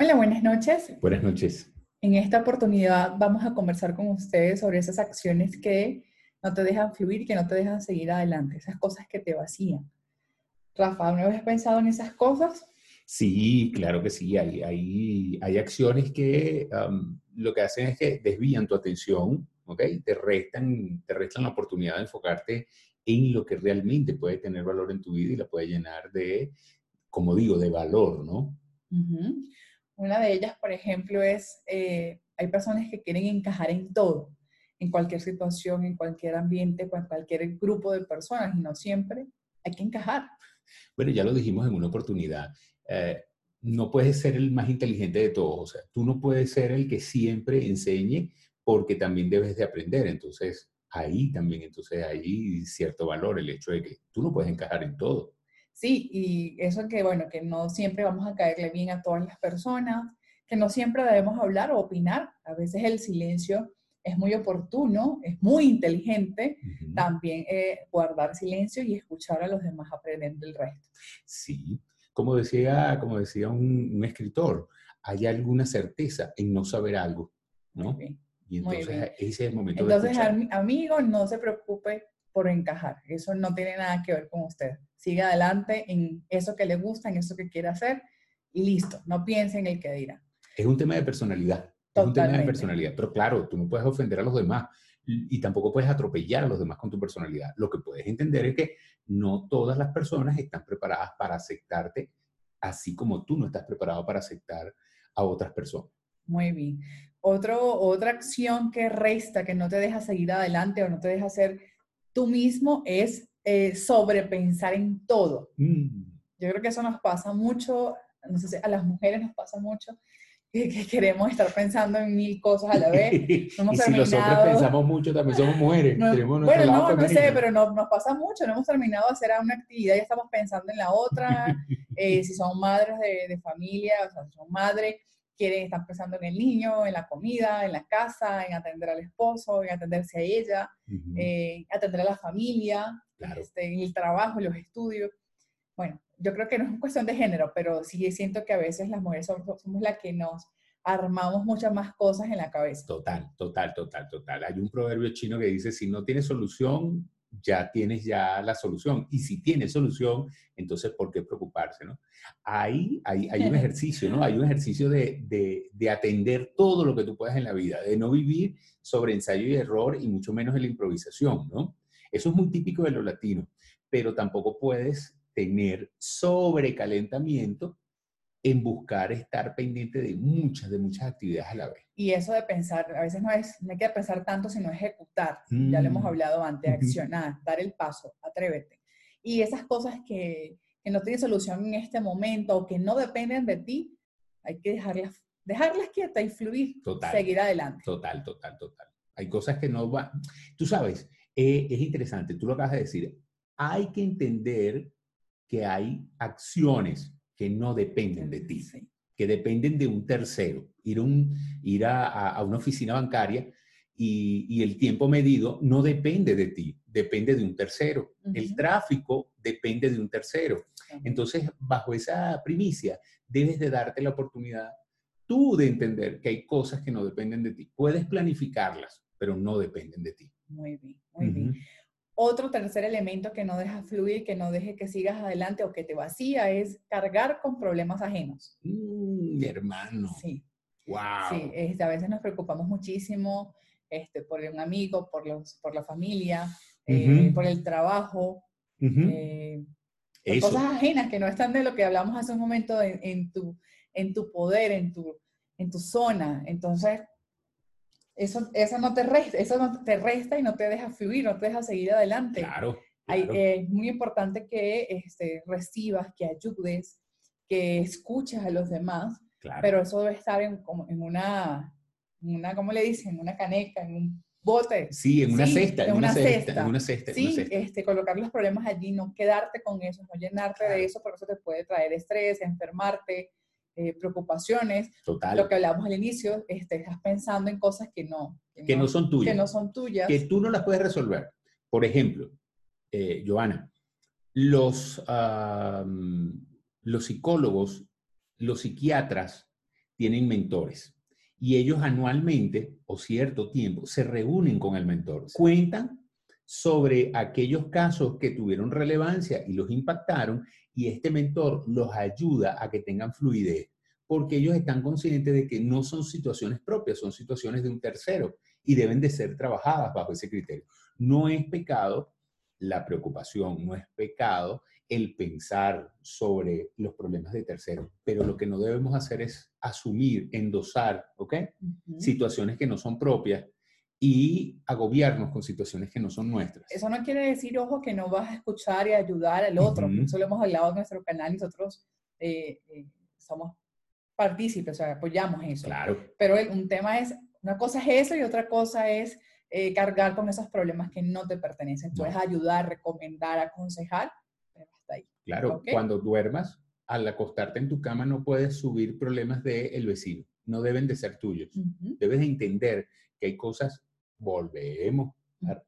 Hola, buenas noches. Buenas noches. En esta oportunidad vamos a conversar con ustedes sobre esas acciones que no te dejan fluir, que no te dejan seguir adelante, esas cosas que te vacían. Rafa, ¿no habías pensado en esas cosas? Sí, claro que sí. Hay, hay, hay acciones que um, lo que hacen es que desvían tu atención, ¿ok? Te restan, te restan la oportunidad de enfocarte en lo que realmente puede tener valor en tu vida y la puede llenar de, como digo, de valor, ¿no? Una de ellas, por ejemplo, es, eh, hay personas que quieren encajar en todo, en cualquier situación, en cualquier ambiente, en cualquier grupo de personas, y no siempre hay que encajar. Bueno, ya lo dijimos en una oportunidad. Eh, no puedes ser el más inteligente de todos. O sea, tú no puedes ser el que siempre enseñe porque también debes de aprender. Entonces, ahí también, entonces, hay cierto valor el hecho de que tú no puedes encajar en todo. Sí, y eso que, bueno, que no siempre vamos a caerle bien a todas las personas, que no siempre debemos hablar o opinar. A veces el silencio es muy oportuno, es muy inteligente, también eh, guardar silencio y escuchar a los demás aprender del resto. Sí, como decía, como decía un, escritor, hay alguna certeza en no saber algo, ¿no? Y entonces ese es el momento entonces, de amigo, no se preocupe por encajar. Eso no tiene nada que ver con usted. Sigue adelante en eso que le gusta, en eso que quiere hacer y listo. No piense en el que dirá. Es un tema de personalidad. Es un tema de personalidad. Pero claro, tú no puedes ofender a los demás y tampoco puedes atropellar a los demás con tu personalidad. Lo que puedes entender es que no todas las personas están preparadas para aceptarte, así como tú no estás preparado para aceptar a otras personas. Muy bien. Otro, otra acción que resta, que no te deja seguir adelante o no te deja hacer tú mismo es eh, sobrepensar en todo. Mm. Yo creo que eso nos pasa mucho, no sé si a las mujeres nos pasa mucho, que, queremos estar pensando en mil cosas a la vez. No y si los hombres pensamos mucho, también somos mujeres. bueno, no, no sé, pero no, nos pasa mucho. No hemos terminado de hacer una actividad y estamos pensando en la otra. Eh, si son madres de, de, familia, o sea, si son madres, quieren, están pensando en el niño, en la comida, en la casa, en atender al esposo, en atenderse a ella, eh, atender a la familia, este, en el trabajo, en los estudios. Bueno, yo creo que no es cuestión de género, pero sí siento que a veces las mujeres somos, somos las que nos armamos muchas más cosas en la cabeza. Total, total, total, total. Hay un proverbio chino que dice, si no tienes solución, ya tienes ya la solución. Y si tienes solución, entonces, ¿por qué preocuparse? ¿no? Ahí hay, hay un ejercicio, ¿no? Hay un ejercicio de, de, de, atender todo lo que tú puedas en la vida, de no vivir sobre ensayo y error y mucho menos en la improvisación, ¿no? Eso es muy típico de los latinos, pero tampoco puedes tener sobrecalentamiento en buscar estar pendiente de muchas, de muchas actividades a la vez. Y eso de pensar, a veces no, es, no hay que pensar tanto, sino ejecutar. Ya lo hemos mm. hablado antes, accionar, dar el paso, atrévete. Y esas cosas que, que, no tienen solución en este momento o que no dependen de ti, hay que dejarlas, dejarlas quietas y fluir, total, seguir adelante. Total, total, total. Hay cosas que no van... Tú sabes, eh, es interesante, tú lo acabas de decir, hay que entender que hay acciones que no dependen de ti, que dependen de un tercero. Ir, un, ir a, una oficina bancaria y, el tiempo medido no depende de ti, depende de un tercero. El tráfico depende de un tercero. Entonces, bajo esa primicia, debes de darte la oportunidad tú de entender que hay cosas que no dependen de ti. Puedes planificarlas, pero no dependen de ti. Muy bien, muy bien. Otro tercer elemento que no deja fluir, que no deje que sigas adelante o que te vacía es cargar con problemas ajenos. Mm, mi hermano. Sí. Wow. Sí, este, a veces nos preocupamos muchísimo este, por un amigo, por, los, por la familia, eh, por el trabajo, eh, cosas ajenas que no están de lo que hablamos hace un momento en, tu, en tu poder, en tu, en tu zona. Entonces, eso, eso no te resta, eso no te resta y no te deja fluir, no te deja seguir adelante. Claro. es muy importante que este, recibas, que ayudes, que escuches a los demás, pero eso debe estar en, en, una, una, ¿cómo le dicen? En una caneca, en un bote. Sí, en una cesta, en, una, cesta, En una cesta. Sí, Este, colocar los problemas allí, no quedarte con eso, no llenarte de eso, porque eso te puede traer estrés, enfermarte, eh, preocupaciones, Total. lo que hablamos al inicio, este, estás pensando en cosas que no, que, no, son tuyas. Que no son tuyas. Que tú no las puedes resolver. Por ejemplo, eh, Joana, los, los psicólogos, los psiquiatras, tienen mentores y ellos anualmente o cierto tiempo se reúnen con el mentor, cuentan sobre aquellos casos que tuvieron relevancia y los impactaron y este mentor los ayuda a que tengan fluidez porque ellos están conscientes de que no son situaciones propias, son situaciones de un tercero y deben de ser trabajadas bajo ese criterio. No es pecado la preocupación, no es pecado el pensar sobre los problemas de terceros, pero lo que no debemos hacer es asumir, endosar, ¿ok? Situaciones que no son propias y agobiarnos con situaciones que no son nuestras. Eso no quiere decir, ojo, que no vas a escuchar y ayudar al otro. Eso lo hemos hablado en nuestro canal y nosotros eh, eh, somos partícipes, o sea, apoyamos eso. Claro. Pero un tema es, una cosa es eso y otra cosa es eh, cargar con esos problemas que no te pertenecen. Puedes ayudar, recomendar, aconsejar, Claro, cuando duermas, al acostarte en tu cama no puedes subir problemas del vecino, no deben de ser tuyos. Debes de entender que hay cosas, volvemos,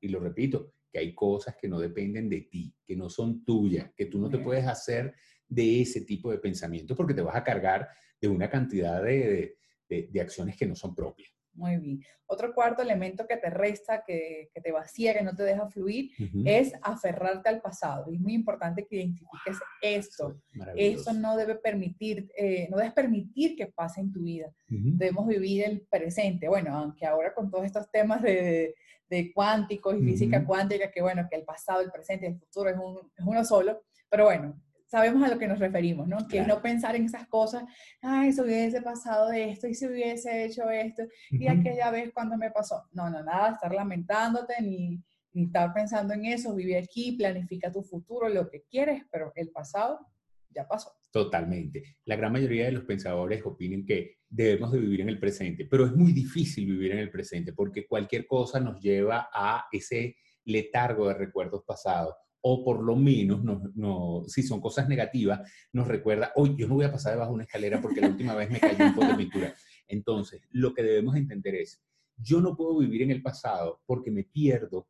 y lo repito, que hay cosas que no dependen de ti, que no son tuyas, que tú no te puedes hacer de ese tipo de pensamiento porque te vas a cargar de una cantidad de, de acciones que no son propias. Muy bien. Otro cuarto elemento que te resta, que, te vacía, que no te deja fluir, es aferrarte al pasado. es muy importante que identifiques esto. Esto no debe permitir, eh, no debes permitir que pase en tu vida. Debemos vivir el presente. Bueno, aunque ahora con todos estos temas de, de cuánticos y física cuántica, que bueno, que el pasado, el presente y el futuro es, es uno solo, pero bueno, sabemos a lo que nos referimos, ¿no? Que es no pensar en esas cosas, ay, si hubiese pasado esto, y si hubiese hecho esto, y aquella vez cuando me pasó. No, no, nada, estar lamentándote, ni, ni estar pensando en eso, vive aquí, planifica tu futuro, lo que quieres, pero el pasado ya pasó. Totalmente. La gran mayoría de los pensadores opinan que debemos de vivir en el presente, pero es muy difícil vivir en el presente porque cualquier cosa nos lleva a ese letargo de recuerdos pasados o por lo menos, no, si son cosas negativas, nos recuerda, hoy yo no voy a pasar debajo de una escalera porque la última vez me cayó un poco de pintura. Entonces, lo que debemos entender es, yo no puedo vivir en el pasado porque me pierdo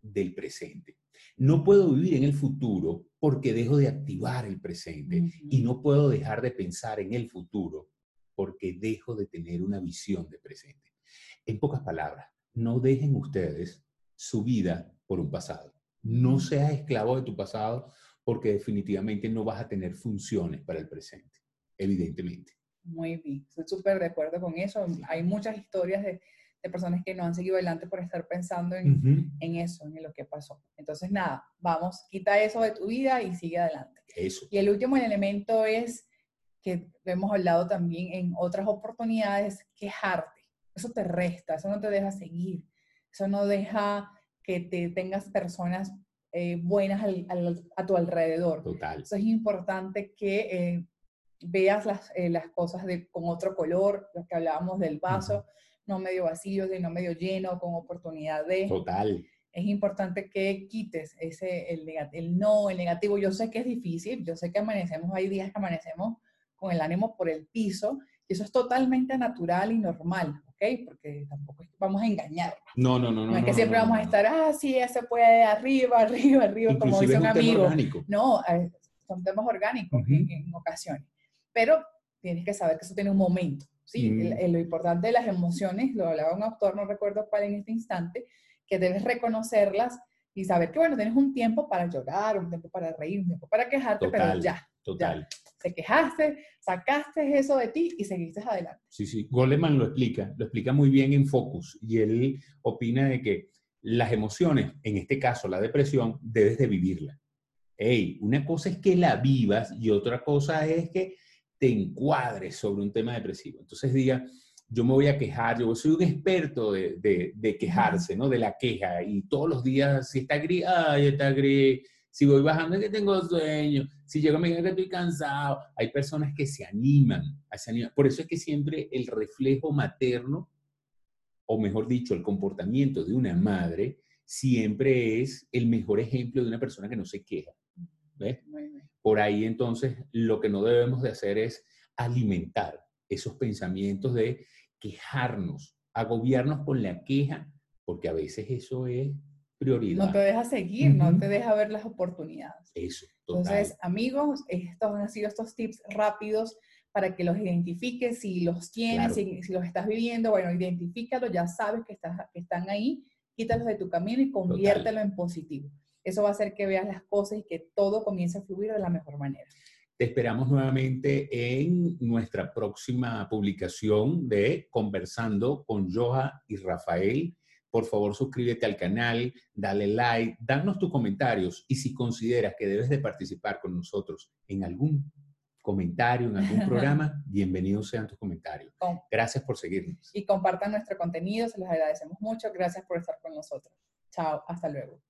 del presente. No puedo vivir en el futuro porque dejo de activar el presente y no puedo dejar de pensar en el futuro porque dejo de tener una visión de presente. En pocas palabras, no dejen ustedes su vida por un pasado. No seas esclavo de tu pasado porque definitivamente no vas a tener funciones para el presente, evidentemente. Muy bien, estoy súper de acuerdo con eso. Hay muchas historias de, personas que no han seguido adelante por estar pensando en, en, eso, en lo que pasó. Entonces, nada, vamos, quita eso de tu vida y sigue adelante. Eso. Y el último elemento es que hemos hablado también en otras oportunidades, quejarte. Eso te resta, eso no te deja seguir, eso no deja que te tengas personas eh, buenas a tu alrededor. Total. Eso es importante que eh, veas las, eh, las cosas de, con otro color, lo que hablábamos del vaso, no medio vacío, sino medio lleno, con oportunidad de... Total. Es importante que quites ese, el, el no, el negativo. Yo sé que es difícil, yo sé que amanecemos, hay días que amanecemos con el ánimo por el piso, y eso es totalmente natural y normal. Porque tampoco vamos a engañar. No, no, no. No, es que siempre vamos a estar, ah, sí, se puede arriba, arriba, arriba, como dice un, amigo. No, eh, son temas orgánicos en, ocasiones. Pero tienes que saber que eso tiene un momento. Sí, mm. lo importante de las emociones, lo hablaba un autor, no recuerdo cuál en este instante, que debes reconocerlas y saber que, bueno, tienes un tiempo para llorar, un tiempo para reír, un tiempo para quejarte, pero ya. Total te quejaste, sacaste eso de ti y seguiste adelante. Sí, sí, Goleman lo explica, lo explica muy bien en Focus y él opina de que las emociones, en este caso la depresión, debes de vivirla. Hey, una cosa es que la vivas y otra cosa es que te encuadres sobre un tema depresivo. Entonces diga, yo me voy a quejar, yo soy un experto de, de, de quejarse, ¿no? De la queja y todos los días, si está gris, ay, está gris, si voy bajando es que tengo sueño, si llego a mi que estoy cansado. Hay personas que se animan, se animan. Por eso es que siempre el reflejo materno, o mejor dicho, el comportamiento de una madre, siempre es el mejor ejemplo de una persona que no se queja. ¿Ves? Por ahí entonces lo que no debemos de hacer es alimentar esos pensamientos de quejarnos, agobiarnos con la queja, porque a veces eso es no te deja seguir, no te deja ver las oportunidades. Eso. Entonces, amigos, estos han sido estos tips rápidos para que los identifiques, si los tienes, si, los estás viviendo, bueno, identifícalos, ya sabes que, estás, que están ahí, quítalos de tu camino y conviértelo en positivo. Eso va a hacer que veas las cosas y que todo comience a fluir de la mejor manera. Te esperamos nuevamente en nuestra próxima publicación de Conversando con Joja y Rafael. Por favor, suscríbete al canal, dale like, danos tus comentarios y si consideras que debes de participar con nosotros en algún comentario, en algún programa, bienvenidos sean tus comentarios. Gracias por seguirnos. Y compartan nuestro contenido, se los agradecemos mucho. Gracias por estar con nosotros. Chao, hasta luego.